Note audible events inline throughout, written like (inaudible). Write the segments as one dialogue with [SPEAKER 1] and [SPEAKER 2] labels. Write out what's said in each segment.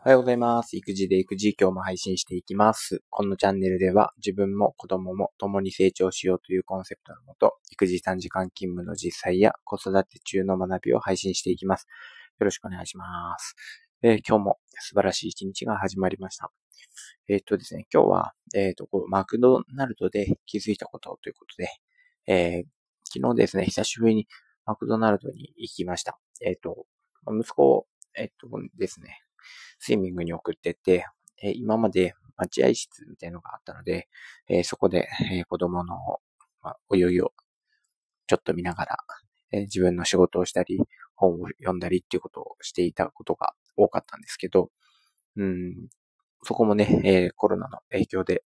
[SPEAKER 1] おはようございます。育児で育児今日も配信していきます。このチャンネルでは自分も子供も共に成長しようというコンセプトのもと、育児短時間勤務の実際や子育て中の学びを配信していきます。よろしくお願いします。えー今日も素晴らしい一日が始まりました。えーっとですね、今日は、えーっと、マクドナルドで気づいたことということで、え昨日ですね、久しぶりにマクドナルドに行きました。えっと、息子を、えっとですね、スイミングに送ってって、え今まで待合室みたいなのがあったので、えそこで、え子供の、まあ、泳ぎをちょっと見ながら、え自分の仕事をしたり、本を読んだりっていうことをしていたことが多かったんですけど、うん、そこもね、えコロナの影響で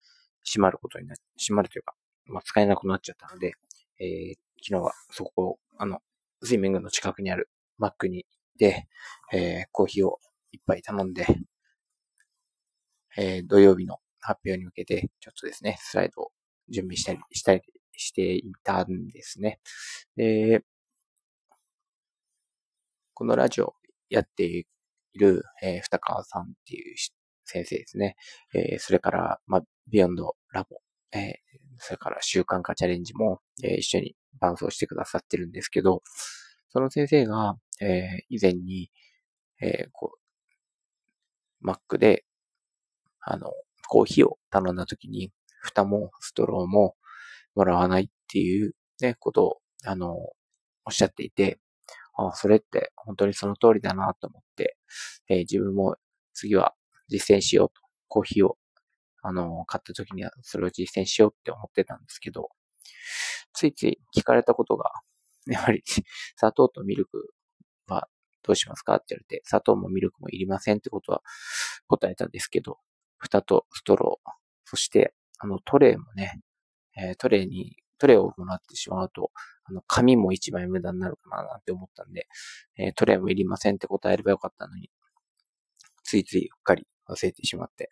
[SPEAKER 1] 閉まることにな、閉まるというか、まあ、使えなくなっちゃったので、えー昨日はそこを、あの、スイミングの近くにあるマックに行って、えーコーヒーを一杯頼んで、えー土曜日の発表に向けて、ちょっとですね、スライドを準備したり、したりしていたんですね。で、このラジオやっている、えー、二川さんっていう先生ですね。えーそれから、まあ、ビヨンドラボ、えーそれから習慣化チャレンジも、えー一緒に伴走してくださってるんですけど、その先生が、えー以前に、えーこう、Mac で、あの、コーヒーを頼んだ時に、蓋もストローももらわないっていうね、ことを、あの、おっしゃっていて、あそれって本当にその通りだなと思って、えー自分も次は実践しようと、コーヒーを、あの、買った時にはそれを実践しようって思ってたんですけど、ついつい聞かれたことが、やはり砂糖とミルクどうしますか？って言われて、砂糖もミルクもいりませんってことは答えたんですけど、蓋とストロー、そして、あの、トレイもね、えートレイに、トレイをもらってしまうと、あの、紙も一枚無駄になるかななんて思ったんで、えートレイもいりませんって答えればよかったのに、ついついうっかり忘れてしまって、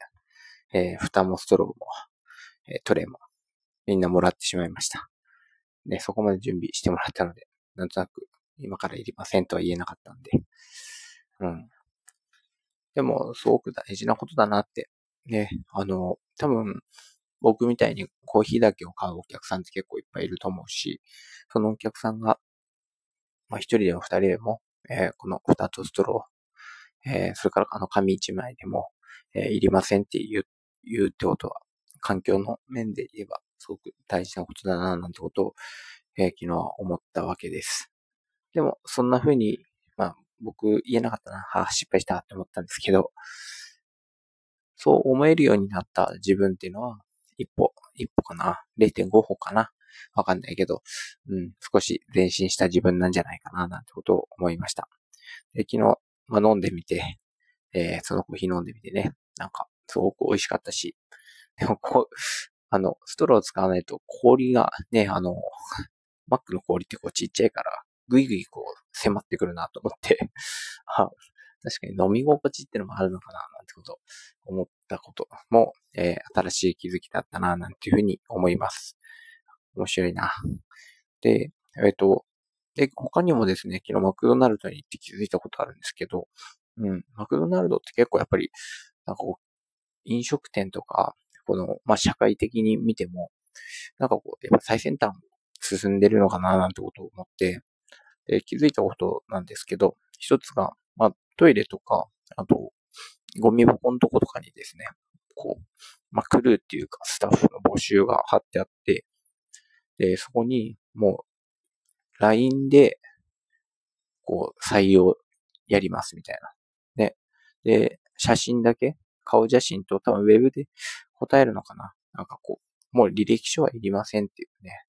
[SPEAKER 1] えー蓋もストローも、えトレイも、みんなもらってしまいました。で、そこまで準備してもらったので、なんとなく、今からいりませんとは言えなかったんで、うん。でも、すごく大事なことだなって。ね、あの、多分、僕みたいにコーヒーだけを買うお客さんって結構いっぱいいると思うし、そのお客さんが、まあ一人でも二人でも、えーこの蓋とストロー、えーそれからあの紙一枚でも、えーいりませんって言う、言うってことは、環境の面で言えば、すごく大事なことだな、なんてことを、えー昨日は思ったわけです。でも、そんな風に、まあ、僕言えなかったな、はあ、失敗したって思ったんですけど、そう思えるようになった自分っていうのは、一歩、一歩かな、0.5歩かな、わかんないけど、うん、少し前進した自分なんじゃないかな、なんてことを思いました。で昨日、まあ、飲んでみて、えーそのコーヒー飲んでみてね、なんか、すごく美味しかったし、でもこう、あの、ストローを使わないと氷がね、あの、マックの氷ってこうちっちゃいから、ぐいぐいこう迫ってくるなと思って、(laughs) あ、確かに飲み心地ってのもあるのかな、なんてこと思ったことも、えー新しい気づきだったな、なんていうふうに思います。面白いな。で、えっ、と、で、他にもですね、昨日マクドナルドに行って気づいたことあるんですけど、うん、マクドナルドって結構やっぱり、なんかこう、飲食店とか、この、まあ、社会的に見ても、なんかこう、やっぱ最先端進んでるのかな、なんてことを思って、で、気づいたことなんですけど、一つが、まあ、トイレとか、あと、ゴミ箱のとことかにですね、こう、まあ、クルーっていうか、スタッフの募集が貼ってあって、で、そこに、もう、LINE で、こう、採用やりますみたいな。ね。で、写真だけ、顔写真と多分ウェブで答えるのかな。なんかこう、もう履歴書はいりませんっていうね。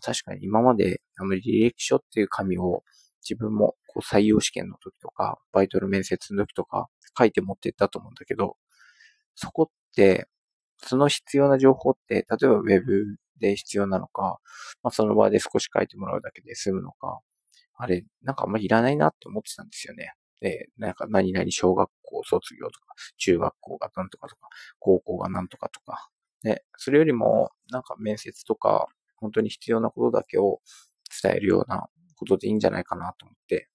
[SPEAKER 1] 確かに今まで、あの履歴書っていう紙を自分もこう採用試験の時とか、バイトの面接の時とか書いて持ってったと思うんだけど、そこって、その必要な情報って、例えばウェブで必要なのか、まあ、その場で少し書いてもらうだけで済むのか、あれ、なんかあんまりいらないなって思ってたんですよね。で、なんか何々小学校卒業とか、中学校がなんとかとか、高校がなんとかとか。で、それよりも、なんか面接とか、本当に必要なことだけを伝えるようなことでいいんじゃないかなと思って、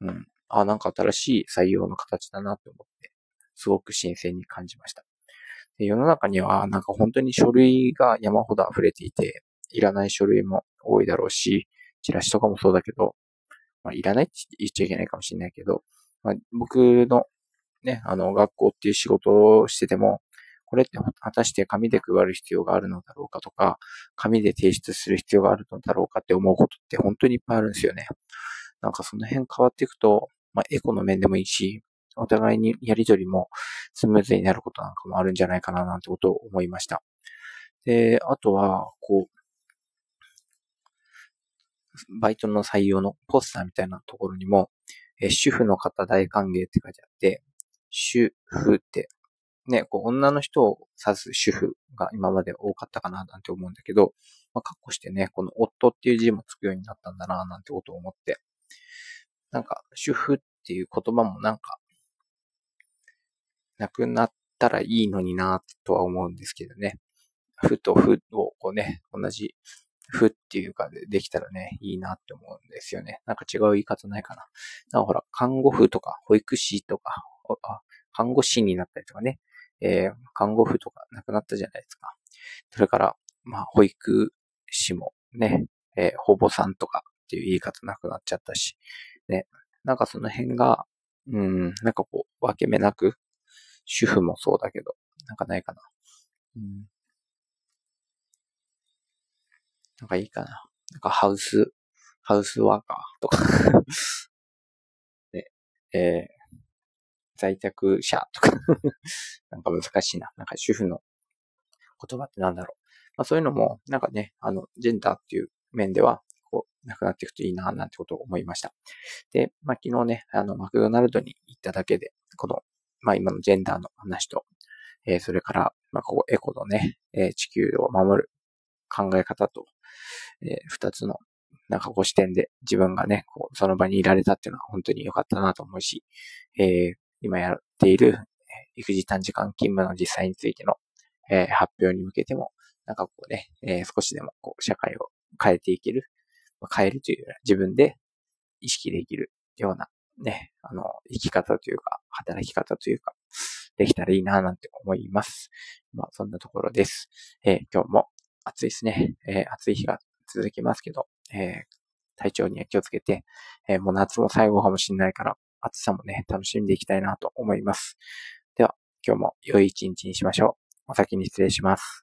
[SPEAKER 1] うん。あ、なんか新しい採用の形だなって思って、すごく新鮮に感じました。で世の中にはなんか本当に書類が山ほど溢れていて、いらない書類も多いだろうし、チラシとかもそうだけど、まあ、いらないって言っちゃいけないかもしれないけど、まあ、僕のね、あの、学校っていう仕事をしてても、これって果たして紙で配る必要があるのだろうかとか、紙で提出する必要があるのだろうかって思うことって本当にいっぱいあるんですよね。なんかその辺変わっていくと、まあ、エコの面でもいいし、お互いにやりとりもスムーズになることなんかもあるんじゃないかななんてことを思いました。で、あとは、こう、バイトの採用のポスターみたいなところにも、え主婦の方大歓迎って書いてあって、主婦ってね、こう女の人を指す主婦が今まで多かったかななんて思うんだけど、まあ、かっこしてね、この夫っていう字もつくようになったんだななんてことを思って、なんか主婦っていう言葉もなんか、なくなったらいいのになとは思うんですけどね。ふとふをこうね、同じふっていうかでできたらね、いいなって思うんですよね。なんか違う言い方ないかな。なんかほら、看護婦とか保育士とか、あ看護師になったりとかね、えー、看護婦とか亡くなったじゃないですか。それから、まあ、保育士もね、えー、保母さんとかっていう言い方なくなっちゃったし、ね、なんかその辺が、うん、なんかこう、分け目なく、主婦もそうだけど、なんかないかな。うん、なんかいいかな。なんかハウス、ハウスワーカーとか (laughs) ね、えー、在宅者とか (laughs) なんか難しいな。なんか主婦の言葉ってなんだろう。まあそういうのも、なんかね、あの、ジェンダーっていう面では、こう、なくなっていくといいな、なんてことを思いました。で、まあ昨日ね、あの、マクドナルドに行っただけで、この、まあ今のジェンダーの話と、えー、それから、まあここエコのね、えー、地球を守る考え方と、えー、二つのなんかご視点で自分がね、こうその場にいられたっていうのは本当に良かったなと思うし、えー、今やっている育児短時間勤務の実際についての、えー、発表に向けても、なんかこうね、えー、少しでもこう社会を変えていけるま、変えるという自分で意識できるようなね、あの、生き方というか、働き方というか、できたらいいななんて思います。まあ、そんなところです。えー、今日も暑いですね。えー、暑い日が続きますけど、えー、体調には気をつけて、えもう夏も最後かもしれないから、暑さもね、楽しんでいきたいなと思います。では、今日も良い一日にしましょう。お先に失礼します。